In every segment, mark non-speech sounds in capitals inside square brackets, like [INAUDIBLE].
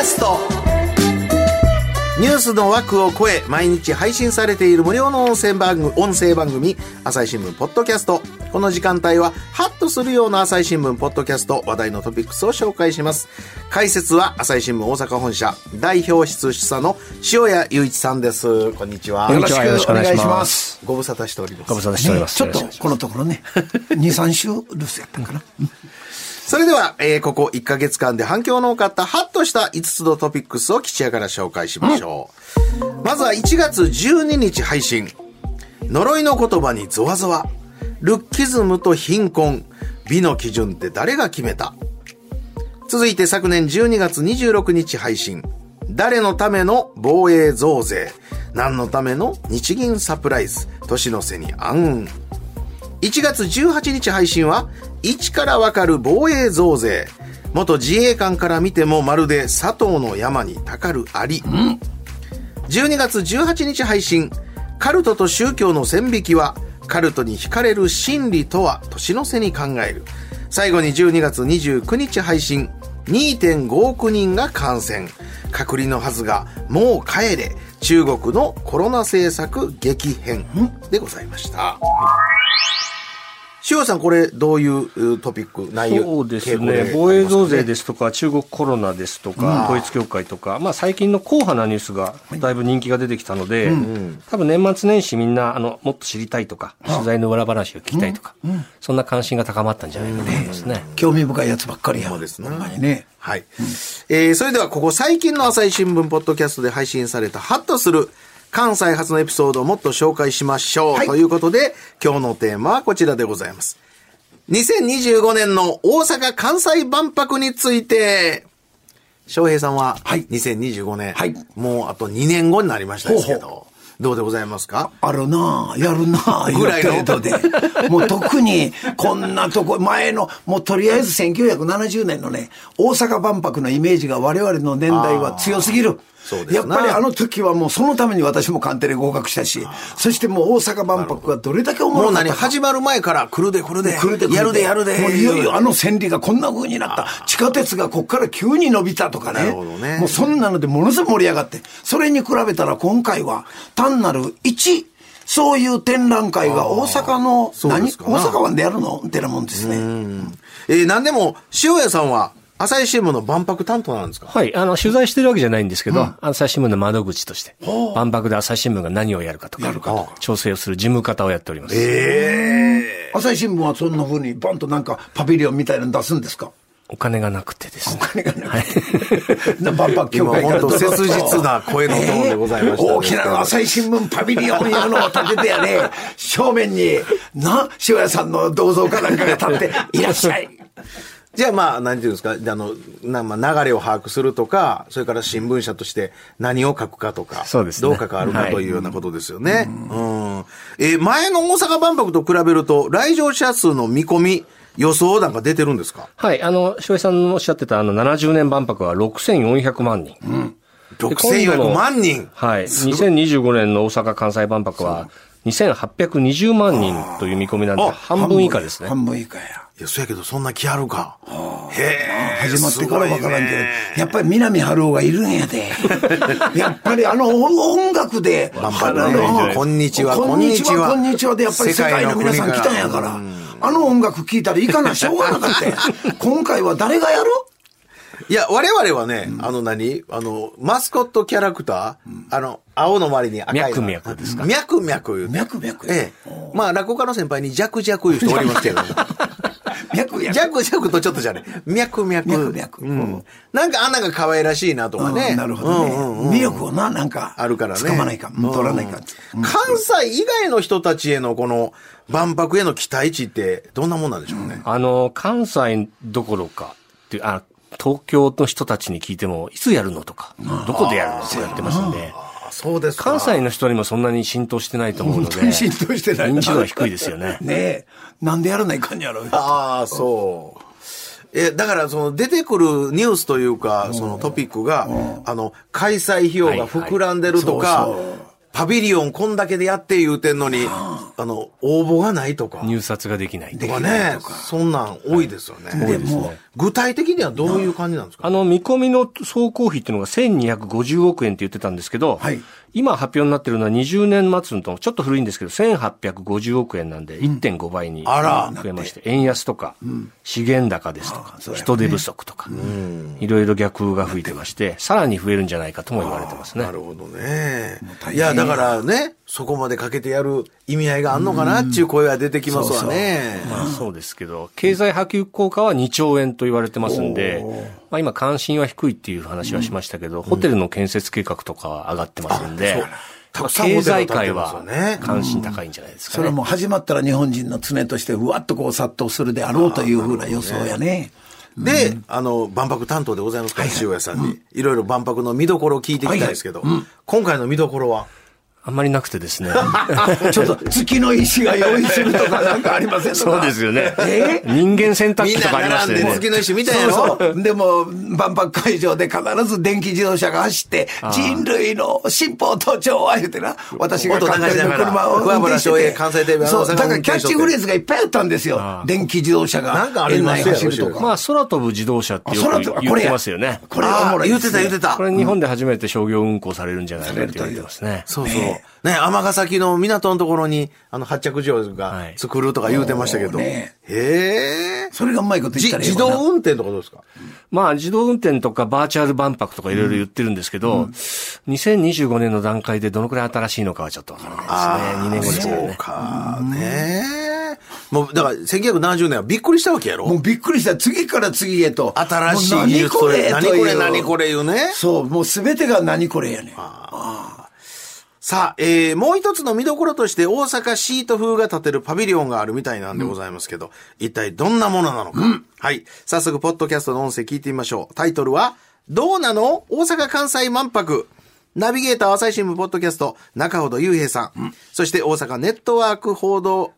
ャスト。ニュースの枠を超え毎日配信されている無料の音声番組音声番組朝日新聞ポッドキャスト。この時間帯はハッとするような朝日新聞ポッドキャスト話題のトピックスを紹介します。解説は朝日新聞大阪本社代表室主査の塩谷雄一さんです。こんにちは。よろしくお願いします。ご無沙汰しております。ご無沙汰しております。ちょっとこのところね、[LAUGHS] 2、3週留守やったんかな。それでは、えーここ1ヶ月間で反響の多かったハッとした5つのトピックスを吉谷から紹介しましょう。まずは1月12日配信。呪いの言葉にゾワゾワ。ルッキズムと貧困。美の基準って誰が決めた？続いて昨年12月26日配信。誰のための防衛増税？何のための日銀サプライズ？年の瀬に暗雲1月18日配信は、一からわかる防衛増税。元自衛官から見てもまるで佐藤の山にたかるあり。12月18日配信、カルトと宗教の線引きは、カルトに惹かれる心理とは年の瀬に考える。最後に12月29日配信、2.5億人が感染。隔離のはずが、もう帰れ。中国のコロナ政策激変でございました。塩さん、これ、どういううトピック、内容そうですね、で防衛増税ですとか、中国コロナですとか、統一教会とか、まあ、最近の硬派なニュースがだいぶ人気が出てきたので、多分年末年始、みんなあのもっと知りたいとか、取材の裏話を聞きたいとか、そんな関心が高まったんじゃないかと思いますね。興味深いやつばっかりや。そうですね。はい。えー、それではここ最近の朝日新聞ポッドキャストで配信されたハッとする関西発のエピソードをもっと紹介しましょう。はいということで、今日のテーマはこちらでございます。2025年の大阪・関西万博について、翔平さんは、はい2025年、はいもうあと2年後になりましたですけど、ほどうでございますか？あるなあやるなあ [LAUGHS] ぐらいの程度で。もう特に、こんなとこ、前の、もうとりあえず1970年のね、大阪万博のイメージが我々の年代は強すぎる。やっぱりあの時はもうそのために私も官邸で合格したし、そしてもう大阪万博がどれだけ思もうろかったか。何始まる前から来るで来るで、来るでやるでやるで。もういよいよあの千里がこんな風になった。地下鉄がこっから急に伸びたとかね。なるほどねもうそんなのでものすごい盛り上がって。それに比べたら今回は単なる一、そういう展覧会が大阪の、何？大阪湾でやるの？ってなもんですね。えー、何でも、塩谷さんは、朝日新聞の万博担当なんですか？はい、あの、取材してるわけじゃないんですけど、朝日新聞の窓口として、万博で朝日新聞が何をやるかとか、調整をする事務方をやっております。朝日新聞はそんな風にバンとなんかパビリオンみたいなの出すんですか？お金がなくてですね。お金がね。万博協今会から本当切実な声のトーンでございました、[LAUGHS] 大きな朝日新聞パビリオンいうのを立ててやね、正面に、な、塩谷さんの銅像かなんかが立って、いらっしゃい。じゃあまあ、何ていうんですか、あの、なまあ、流れを把握するとか、それから新聞社として何を書くかとか、そうですねどう関わるかというようなことですよね。うん。えー前の大阪万博と比べると、来場者数の見込み、予想なんか出てるんですか？はい、あの、翔平さんのおっしゃってたあの70年万博は6400万人。で今度 ?6400 の万人。はい。2025年の大阪・関西万博は、2820万人という見込みなんで、あ半分以下ですね。半分以下や。いや、そうやけど、そんな気あるか。へえ。始まってからわからんけど、やっぱり南春夫がいるんやで。[LAUGHS] やっぱりあの音楽で、万博ねあのこんにちはこんにちは、こんにちはで、やっぱり世界の皆さん来たんやから、あの音楽聴いたらいかなしょうがなかったや [LAUGHS] 今回は誰がやる？いや、我々はね、あの何？あの、マスコットキャラクター、あの、青の周りに赤いの。脈々ですか？脈々言うて。脈々ええ。まあ、落語家の先輩に弱々いう人おりますけど。[LAUGHS] 脈々。弱々とちょっとじゃね、脈々。脈々うん。なんかあんなが可愛らしいなとかね。うんなるほどね、うんうんうん魅力をな、なんか、あるからね。掴まないか、うん取らないか。うん関西以外の人たちへのこの万博への期待値ってどんなもんなんでしょうね。あの、関西どころかっていう、あ、東京の人たちに聞いても、いつやるのとか、どこでやるのってやってますんで、あそうですか。関西の人にもそんなに浸透してないと思うので、本当に浸透してない認知度は低いですよね。[LAUGHS] ねえ。なんでやらないかんやろ。ああ、そう。え、だから、その、出てくるニュースというか、そのトピックが、あの、開催費用が膨らんでるとかパビリオンこんだけでやって言うてんのに、あの、応募がないとか。入札ができない。とかね、そんなん多いですよね。でも、具体的にはどういう感じなんですか？あの、見込みの総工費っていうのが1250億円って言ってたんですけど、はい今発表になってるのは20年末のと、ちょっと古いんですけど、1850億円なんで1.5倍に増えまして、円安とか、資源高ですとか、人手不足とか、いろいろ逆風が吹いてまして、さらに増えるんじゃないかとも言われてますね。な。るほどね。いや、だからね、そこまでかけてやる意味合いがあんのかなっていう声が出てきますわね。まあそうですけど、経済波及効果は2兆円と言われてますんで、まあ今関心は低いっていう話はしましたけど、ホテルの建設計画とかは上がってますんで、たくさんホ経済界はね。関心高いんじゃないですかね。それはもう始まったら日本人の常として、うわっとこう殺到するであろうというふうな予想やね。で、あの、万博担当でございますから、塩谷さんに。いろいろ万博の見どころを聞いていきたいですけど、今回の見どころは？あんまりなくてですね。[LAUGHS] ちょっと月の石が用意するとかなんかありません。そうですよねえ？人間洗濯機とかありましたよね。並んで月の石見たやろ？そうそう。でも、万博会場で必ず電気自動車が走って、人類の進歩登頂を言ってな、私が買ってる車を運転してて。関西テレビそう、だからキャッチフレーズがいっぱいあったんですよ。電気自動車が。なんかあります走るとか。まあ空飛ぶ自動車ってよく言ってますよね。これおもろい言ってた言ってたこ。れ日本で初めて商業運行されるんじゃないかって言われてますね。そうそう。ね、尼崎の港のところに、あの、発着場が作るとか言うてましたけど。はいねへえ。それがうまいこと言っじたらいい自動運転とかどうですか？まあ自動運転とかバーチャル万博とかいろいろ言ってるんですけど、2025年の段階でどのくらい新しいのかはちょっとわからないですね。2年後ですけどそうね。か、ねもう、だから、1970年はびっくりしたわけやろ？もうびっくりした。次から次へと。新しい技術という何これ何これ何これ言うね。そう、もうすべてが何これやねん。さあ、えー、もう一つの見どころとして大阪シート風が建てるパビリオンがあるみたいなんでございますけど、一体どんなものなのか。はい。早速、ポッドキャストの音声聞いてみましょう。タイトルは、どうなの？大阪関西万博。ナビゲーター朝日新聞ポッドキャスト、中ほど雄平さん。そして大阪ネットワーク報道、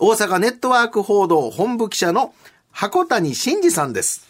大阪ネットワーク報道本部記者の箱谷真二さんです。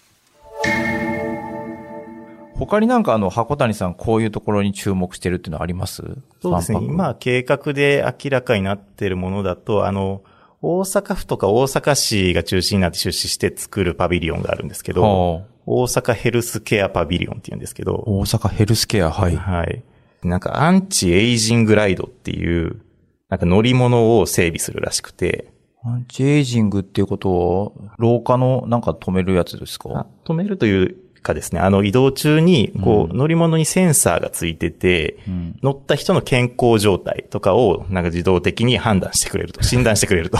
他になんかあの、箱谷さんこういうところに注目してるっていうのはあります？そうですね。今、計画で明らかになっているものだと、あの、大阪府とか大阪市が中心になって出資して作るパビリオンがあるんですけど、はあ大阪ヘルスケアパビリオンって言うんですけど、大阪ヘルスケア、はい。はい。なんかアンチエイジングライドっていう、なんか乗り物を整備するらしくて、アンチエイジングっていうことは、廊下のなんか止めるやつですあか止めるというかですね、あの移動中に、こう、乗り物にセンサーがついてて、ん。乗った人の健康状態とかを、なんか自動的に判断してくれると、[LAUGHS] 診断してくれると。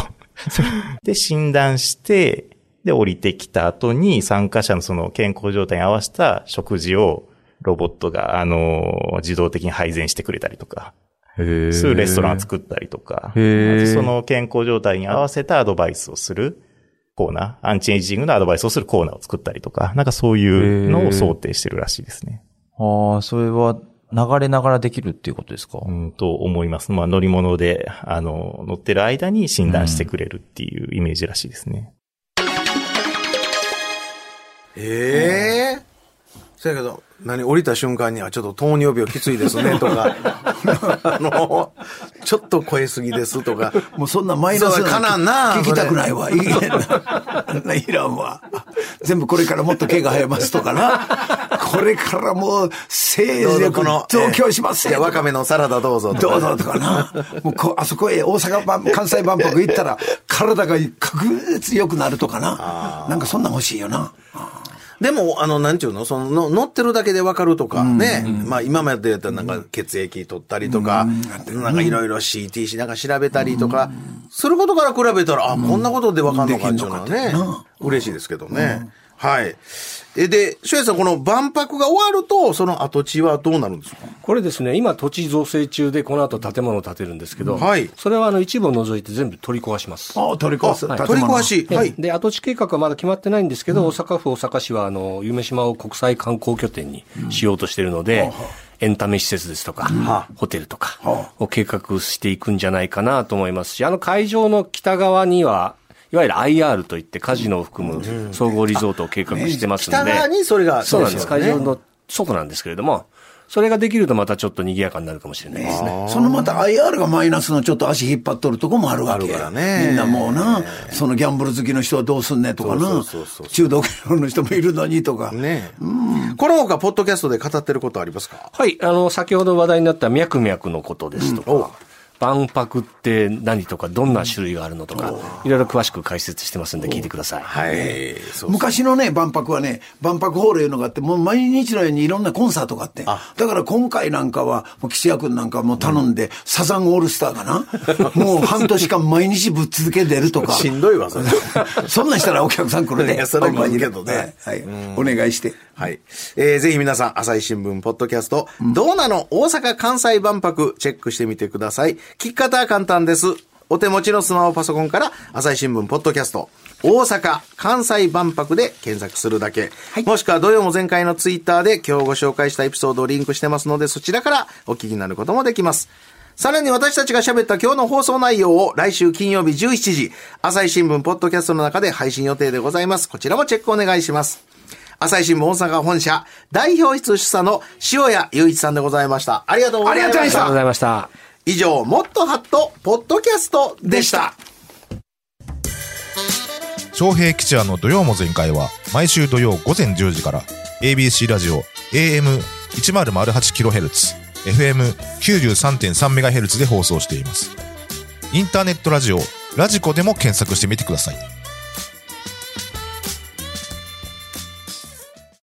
[LAUGHS] で、診断して、で、降りてきた後に参加者のその健康状態に合わせた食事をロボットが、あの、自動的に配膳してくれたりとか、へそういうレストランをっ作ったりとか、その健康状態に合わせたアドバイスをするコーナー、アンチエイジングのアドバイスをするコーナーを作ったりとか、なんかそういうのを想定してるらしいですね。ああ、それは流れながらできるっていうことですか？うん、と思います。まあ乗り物で、あの、乗ってる間に診断してくれるっていうイメージらしいですね。ええそやけど、何、降りた瞬間にはちょっと糖尿病きついですねとか、[LAUGHS] あの、ちょっと超えすぎですとか、もうそんなマイナスかなんな聞きたくないわ。いいな。いらんわ。全部これからもっと毛が生えますとかな。これからもう、精どうぞ力この、増強しますいや、わかめのサラダどうぞとか。どうぞとかな。もうこあそこへ大阪万、関西万博行ったら、体が確実良くなるとかな。なんかそんなん欲しいよな。でも、あの、なんちゅうの、その、の乗ってるだけでわかるとかね。まあ、今までやったらなんか血液取ったりとか、なんかいろいろ CT しなんか調べたりとか、することから比べたら、あ、こんなことでわかんのかっていうのはね、嬉しいですけどね。はい。え、で、翔也さん、この万博が終わると、その跡地はどうなるんですか？これですね、今土地造成中でこの後建物を建てるんですけど、はいそれはあの一部を除いて全部取り壊します。ああ、取り壊す。あ建取り物壊し。えはい。で、跡地計画はまだ決まってないんですけど、大阪府大阪市は、あの、夢島を国際観光拠点にしようとしているので、エンタメ施設ですとか、ホテルとかを計画していくんじゃないかなと思いますし、あの会場の北側には、いわゆる IR といってカジノを含む総合リゾートを計画してますので、北側にそれが、そうなんです。会場の外なんですけれども、それができるとまたちょっと賑やかになるかもしれないですね。そのまた IR がマイナスのちょっと足引っ張っとるとこもあるわけあるからね。みんなもうな、そのギャンブル好きの人はどうすんねとかな。そうそうそうそう、中毒病の人もいるのにとか。ね。えこの他、ポッドキャストで語ってることありますか？はい、あの、先ほど話題になった脈々のことですとか、うん。お万博って何とか、どんな種類があるのとか、いろいろ詳しく解説してますんで聞いてください。はい。そう昔のね、万博はね、万博ホールいうのがあって、もう毎日のようにいろんなコンサートがあって、だから今回なんかは、もう岸谷君なんかもう頼んで、サザンオールスターかな、[LAUGHS] もう半年間毎日ぶっ続け出るとか。[LAUGHS] しんどいわ、それ。[LAUGHS] そんなんしたらお客さん来るね。いやそれは来るけどねはい。はいお願いして。はい。えーぜひ皆さん、朝日新聞、ポッドキャスト、どうなの？大阪・関西万博、チェックしてみてください。聞き方は簡単です。お手持ちのスマホパソコンから、朝日新聞、ポッドキャスト、大阪・関西万博で検索するだけ。もしくは、土曜も前回のツイッターで今日ご紹介したエピソードをリンクしてますので、そちらからお聞きになることもできます。さらに私たちが喋った今日の放送内容を来週金曜日17時、朝日新聞ポッドキャストの中で配信予定でございます。こちらもチェックお願いします。朝日新聞大阪本社代表室主査の塩谷雄一さんでございました。ありがとうございました。ありがとうございました以上、もっとハットポッドキャストでした。昌平吉也の土曜も全開は毎週土曜午前10時から ABC ラジオ AM1008kHz FM93.3MHz で放送していますインターネットラジオラジコでも検索してみてください